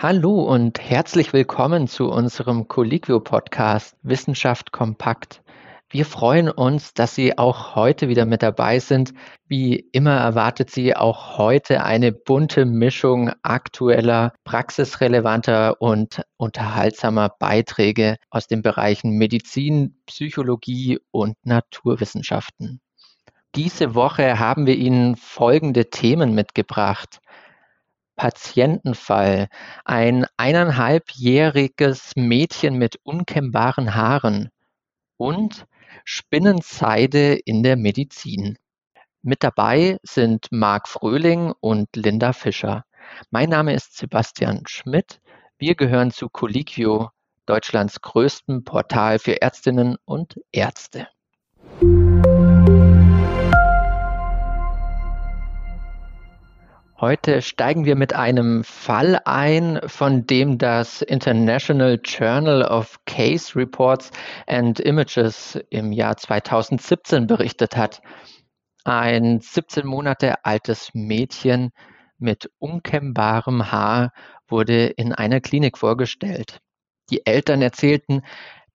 Hallo und herzlich willkommen zu unserem Colliquio-Podcast Wissenschaft kompakt. Wir freuen uns, dass Sie auch heute wieder mit dabei sind. Wie immer erwartet Sie auch heute eine bunte Mischung aktueller, praxisrelevanter und unterhaltsamer Beiträge aus den Bereichen Medizin, Psychologie und Naturwissenschaften. Diese Woche haben wir Ihnen folgende Themen mitgebracht. Patientenfall. Ein eineinhalbjähriges Mädchen mit unkennbaren Haaren und Spinnenseide in der Medizin. Mit dabei sind Marc Fröhling und Linda Fischer. Mein Name ist Sebastian Schmidt. Wir gehören zu Colliquio, Deutschlands größtem Portal für Ärztinnen und Ärzte. Heute steigen wir mit einem Fall ein, von dem das International Journal of Case Reports and Images im Jahr 2017 berichtet hat. Ein 17 Monate altes Mädchen mit unkennbarem Haar wurde in einer Klinik vorgestellt. Die Eltern erzählten,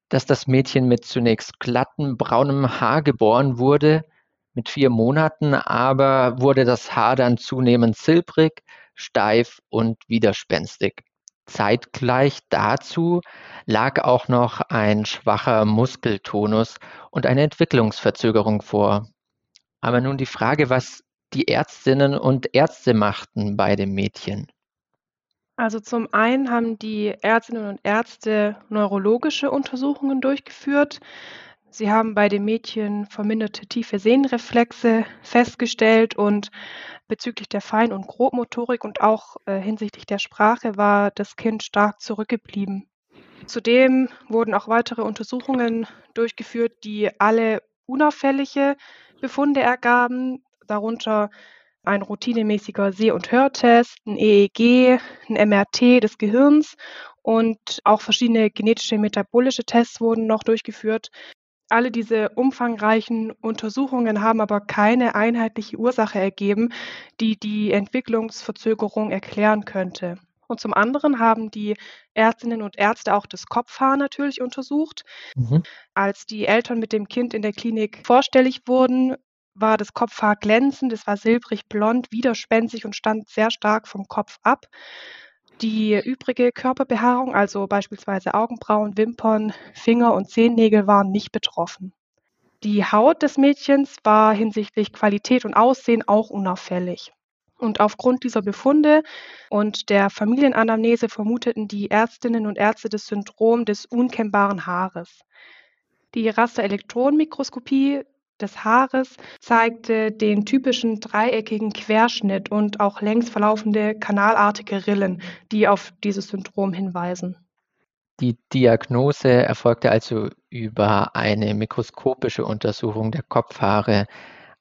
dass das Mädchen mit zunächst glattem braunem Haar geboren wurde, mit vier Monaten aber wurde das Haar dann zunehmend silbrig, steif und widerspenstig. Zeitgleich dazu lag auch noch ein schwacher Muskeltonus und eine Entwicklungsverzögerung vor. Aber nun die Frage, was die Ärztinnen und Ärzte machten bei dem Mädchen. Also zum einen haben die Ärztinnen und Ärzte neurologische Untersuchungen durchgeführt. Sie haben bei dem Mädchen verminderte tiefe Sehnenreflexe festgestellt und bezüglich der Fein- und Grobmotorik und auch äh, hinsichtlich der Sprache war das Kind stark zurückgeblieben. Zudem wurden auch weitere Untersuchungen durchgeführt, die alle unauffällige Befunde ergaben, darunter ein routinemäßiger Seh- und Hörtest, ein EEG, ein MRT des Gehirns und auch verschiedene genetische metabolische Tests wurden noch durchgeführt, alle diese umfangreichen Untersuchungen haben aber keine einheitliche Ursache ergeben, die die Entwicklungsverzögerung erklären könnte. Und zum anderen haben die Ärztinnen und Ärzte auch das Kopfhaar natürlich untersucht. Mhm. Als die Eltern mit dem Kind in der Klinik vorstellig wurden, war das Kopfhaar glänzend, es war silbrig blond, widerspenstig und stand sehr stark vom Kopf ab. Die übrige Körperbehaarung, also beispielsweise Augenbrauen, Wimpern, Finger und Zehennägel, waren nicht betroffen. Die Haut des Mädchens war hinsichtlich Qualität und Aussehen auch unauffällig. Und aufgrund dieser Befunde und der Familienanamnese vermuteten die Ärztinnen und Ärzte das Syndrom des unkennbaren Haares. Die Rasterelektronenmikroskopie des Haares zeigte den typischen dreieckigen Querschnitt und auch längs verlaufende kanalartige Rillen, die auf dieses Syndrom hinweisen. Die Diagnose erfolgte also über eine mikroskopische Untersuchung der Kopfhaare.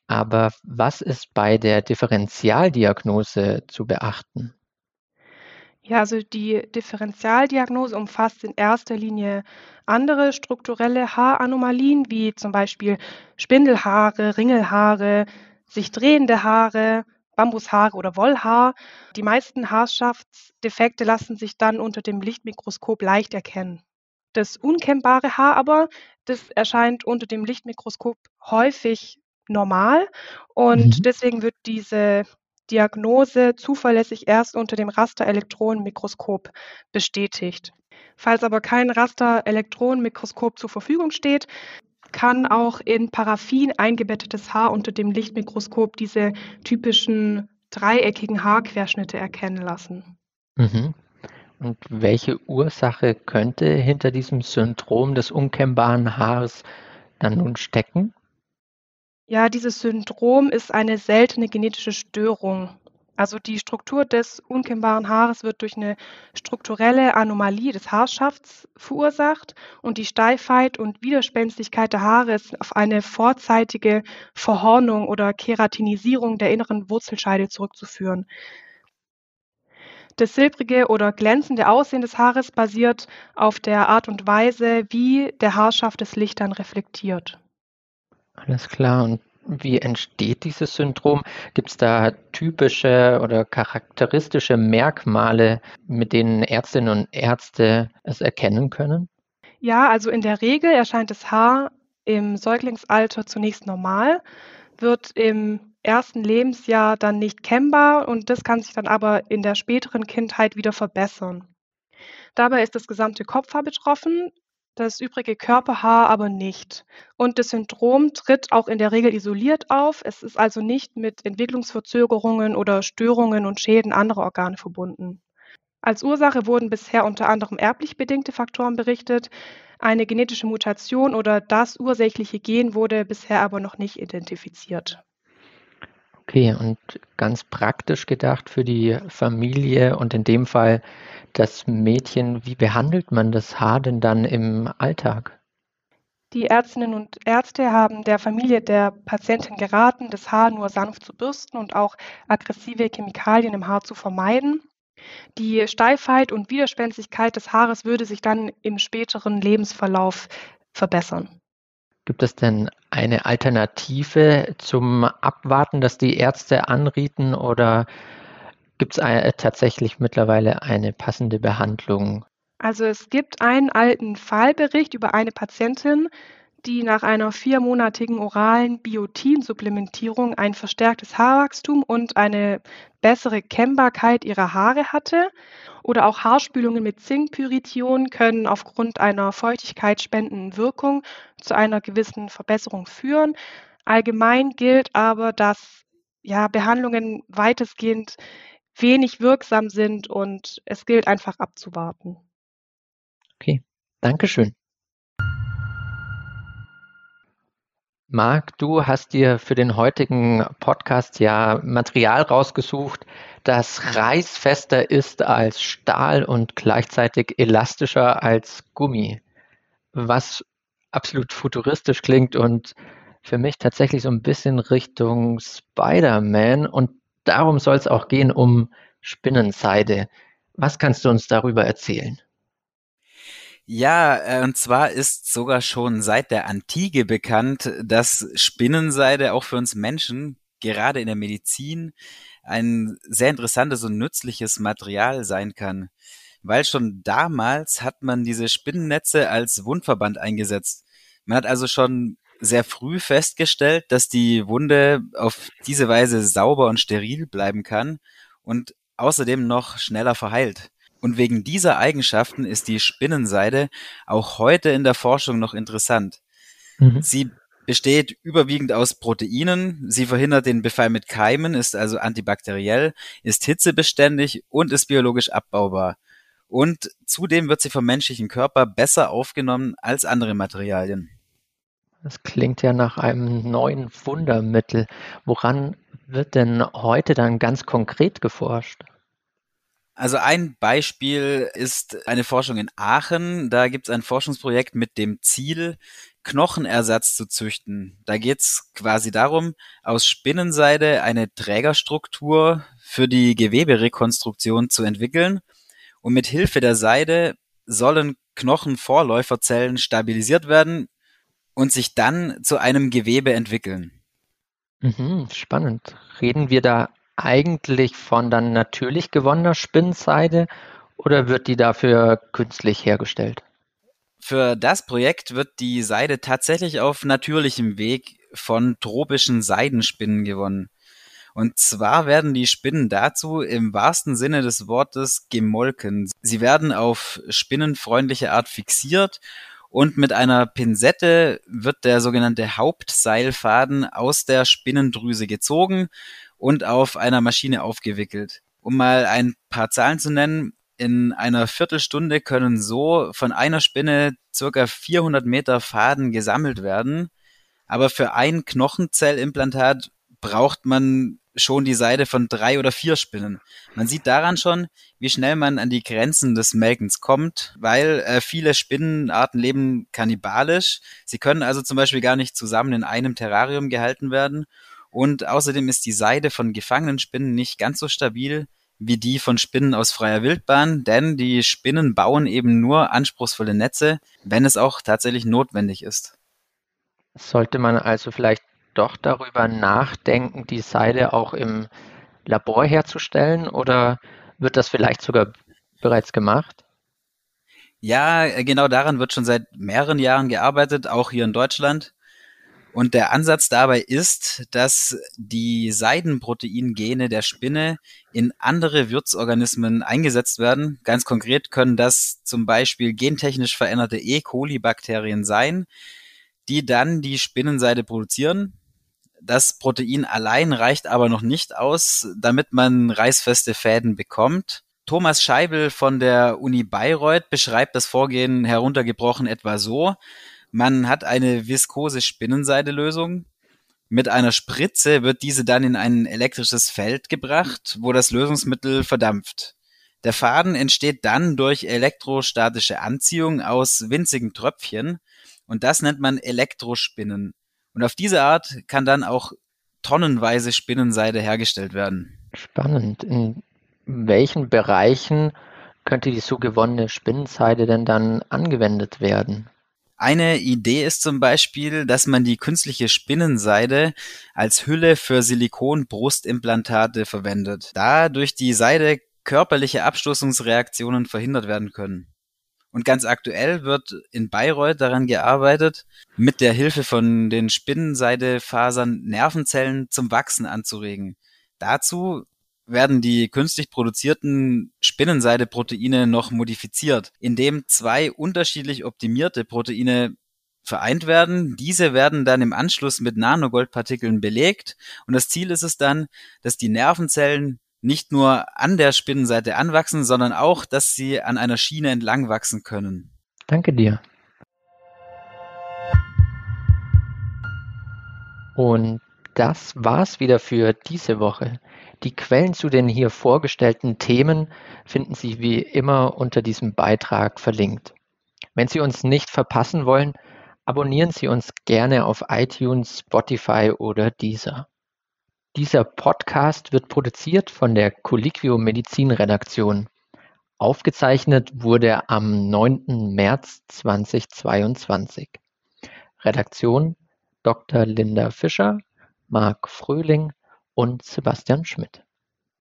Aber was ist bei der Differentialdiagnose zu beachten? Ja, also die Differentialdiagnose umfasst in erster Linie andere strukturelle Haaranomalien, wie zum Beispiel Spindelhaare, Ringelhaare, sich drehende Haare, Bambushaare oder Wollhaar. Die meisten Haarschaftsdefekte lassen sich dann unter dem Lichtmikroskop leicht erkennen. Das unkennbare Haar aber, das erscheint unter dem Lichtmikroskop häufig normal und mhm. deswegen wird diese Diagnose zuverlässig erst unter dem Rasterelektronenmikroskop bestätigt. Falls aber kein Rasterelektronenmikroskop zur Verfügung steht, kann auch in Paraffin eingebettetes Haar unter dem Lichtmikroskop diese typischen dreieckigen Haarquerschnitte erkennen lassen. Mhm. Und welche Ursache könnte hinter diesem Syndrom des unkennbaren Haares dann nun stecken? Ja, dieses Syndrom ist eine seltene genetische Störung. Also die Struktur des unkennbaren Haares wird durch eine strukturelle Anomalie des Haarschafts verursacht und die Steifheit und Widerspenstigkeit der Haare ist auf eine vorzeitige Verhornung oder Keratinisierung der inneren Wurzelscheide zurückzuführen. Das silbrige oder glänzende Aussehen des Haares basiert auf der Art und Weise, wie der Haarschaft das Licht dann reflektiert. Alles klar. Und Wie entsteht dieses Syndrom? Gibt es da typische oder charakteristische Merkmale, mit denen Ärztinnen und Ärzte es erkennen können? Ja, also in der Regel erscheint das Haar im Säuglingsalter zunächst normal, wird im ersten Lebensjahr dann nicht kennbar und das kann sich dann aber in der späteren Kindheit wieder verbessern. Dabei ist das gesamte Kopfhaar betroffen, das übrige Körperhaar aber nicht. Und das Syndrom tritt auch in der Regel isoliert auf. Es ist also nicht mit Entwicklungsverzögerungen oder Störungen und Schäden anderer Organe verbunden. Als Ursache wurden bisher unter anderem erblich bedingte Faktoren berichtet. Eine genetische Mutation oder das ursächliche Gen wurde bisher aber noch nicht identifiziert. Okay, und ganz praktisch gedacht für die Familie und in dem Fall das Mädchen, wie behandelt man das Haar denn dann im Alltag? Die Ärztinnen und Ärzte haben der Familie der Patientin geraten, das Haar nur sanft zu bürsten und auch aggressive Chemikalien im Haar zu vermeiden. Die Steifheit und Widerspenstigkeit des Haares würde sich dann im späteren Lebensverlauf verbessern. Gibt es denn eine Alternative zum Abwarten, das die Ärzte anrieten oder Gibt es äh, tatsächlich mittlerweile eine passende Behandlung? Also es gibt einen alten Fallbericht über eine Patientin, die nach einer viermonatigen oralen Biotin-Supplementierung ein verstärktes Haarwachstum und eine bessere Kennbarkeit ihrer Haare hatte. Oder auch Haarspülungen mit Zinkpyrition können aufgrund einer feuchtigkeitsspendenden Wirkung zu einer gewissen Verbesserung führen. Allgemein gilt aber, dass ja, Behandlungen weitestgehend wenig wirksam sind und es gilt einfach abzuwarten. Okay, Dankeschön. Marc, du hast dir für den heutigen Podcast ja Material rausgesucht, das reißfester ist als Stahl und gleichzeitig elastischer als Gummi, was absolut futuristisch klingt und für mich tatsächlich so ein bisschen Richtung Spider-Man und darum soll es auch gehen, um Spinnenseide. Was kannst du uns darüber erzählen? Ja, äh, und zwar ist sogar schon seit der Antike bekannt, dass Spinnenseide auch für uns Menschen, gerade in der Medizin, ein sehr interessantes und nützliches Material sein kann. Weil schon damals hat man diese Spinnennetze als Wundverband eingesetzt. Man hat also schon sehr früh festgestellt, dass die Wunde auf diese Weise sauber und steril bleiben kann und außerdem noch schneller verheilt. Und wegen dieser Eigenschaften ist die Spinnenseide auch heute in der Forschung noch interessant. Mhm. Sie besteht überwiegend aus Proteinen. Sie verhindert den Befall mit Keimen, ist also antibakteriell, ist hitzebeständig und ist biologisch abbaubar. Und zudem wird sie vom menschlichen Körper besser aufgenommen als andere Materialien. Das klingt ja nach einem neuen Wundermittel. Woran wird denn heute dann ganz konkret geforscht? Also ein Beispiel ist eine Forschung in Aachen. Da gibt es ein Forschungsprojekt mit dem Ziel, Knochenersatz zu züchten. Da geht es quasi darum, aus Spinnenseide eine Trägerstruktur für die Geweberekonstruktion zu entwickeln. Und mit Hilfe der Seide sollen Knochenvorläuferzellen stabilisiert werden und sich dann zu einem Gewebe entwickeln. Mhm, spannend. Reden wir da eigentlich von dann natürlich gewonnener Spinnenseide oder wird die dafür künstlich hergestellt? Für das Projekt wird die Seide tatsächlich auf natürlichem Weg von tropischen Seidenspinnen gewonnen. Und zwar werden die Spinnen dazu im wahrsten Sinne des Wortes gemolken. Sie werden auf spinnenfreundliche Art fixiert und mit einer Pinzette wird der sogenannte Hauptseilfaden aus der Spinnendrüse gezogen und auf einer Maschine aufgewickelt. Um mal ein paar Zahlen zu nennen, in einer Viertelstunde können so von einer Spinne circa 400 Meter Faden gesammelt werden. Aber für ein Knochenzellimplantat braucht man schon die Seite von drei oder vier Spinnen. Man sieht daran schon, wie schnell man an die Grenzen des Melkens kommt, weil äh, viele Spinnenarten leben kannibalisch. Sie können also zum Beispiel gar nicht zusammen in einem Terrarium gehalten werden. Und außerdem ist die Seide von gefangenen Spinnen nicht ganz so stabil wie die von Spinnen aus freier Wildbahn, denn die Spinnen bauen eben nur anspruchsvolle Netze, wenn es auch tatsächlich notwendig ist. Sollte man also vielleicht doch darüber nachdenken, die Seile auch im Labor herzustellen oder wird das vielleicht sogar bereits gemacht? Ja, genau daran wird schon seit mehreren Jahren gearbeitet, auch hier in Deutschland. Und der Ansatz dabei ist, dass die Seidenproteingene der Spinne in andere Wirtsorganismen eingesetzt werden. Ganz konkret können das zum Beispiel gentechnisch veränderte E. coli-Bakterien sein, die dann die Spinnenseide produzieren. Das Protein allein reicht aber noch nicht aus, damit man reißfeste Fäden bekommt. Thomas Scheibel von der Uni Bayreuth beschreibt das Vorgehen heruntergebrochen etwa so. Man hat eine viskose Spinnenseidelösung. Mit einer Spritze wird diese dann in ein elektrisches Feld gebracht, wo das Lösungsmittel verdampft. Der Faden entsteht dann durch elektrostatische Anziehung aus winzigen Tröpfchen und das nennt man Elektrospinnen. Und auf diese Art kann dann auch tonnenweise Spinnenseide hergestellt werden. Spannend. In welchen Bereichen könnte die so gewonnene Spinnenseide denn dann angewendet werden? Eine Idee ist zum Beispiel, dass man die künstliche Spinnenseide als Hülle für Silikon-Brustimplantate verwendet, da durch die Seide körperliche Abstoßungsreaktionen verhindert werden können. Und ganz aktuell wird in Bayreuth daran gearbeitet, mit der Hilfe von den Spinnenseidefasern Nervenzellen zum Wachsen anzuregen. Dazu werden die künstlich produzierten Spinnenseideproteine noch modifiziert, indem zwei unterschiedlich optimierte Proteine vereint werden. Diese werden dann im Anschluss mit Nanogoldpartikeln belegt und das Ziel ist es dann, dass die Nervenzellen nicht nur an der Spinnenseite anwachsen, sondern auch, dass sie an einer Schiene entlang wachsen können. Danke dir. Und das war's wieder für diese Woche. Die Quellen zu den hier vorgestellten Themen finden Sie wie immer unter diesem Beitrag verlinkt. Wenn Sie uns nicht verpassen wollen, abonnieren Sie uns gerne auf iTunes, Spotify oder Deezer. Dieser Podcast wird produziert von der Colliquio Medizin Redaktion. Aufgezeichnet wurde er am 9. März 2022. Redaktion Dr. Linda Fischer, Marc Fröhling und Sebastian Schmidt.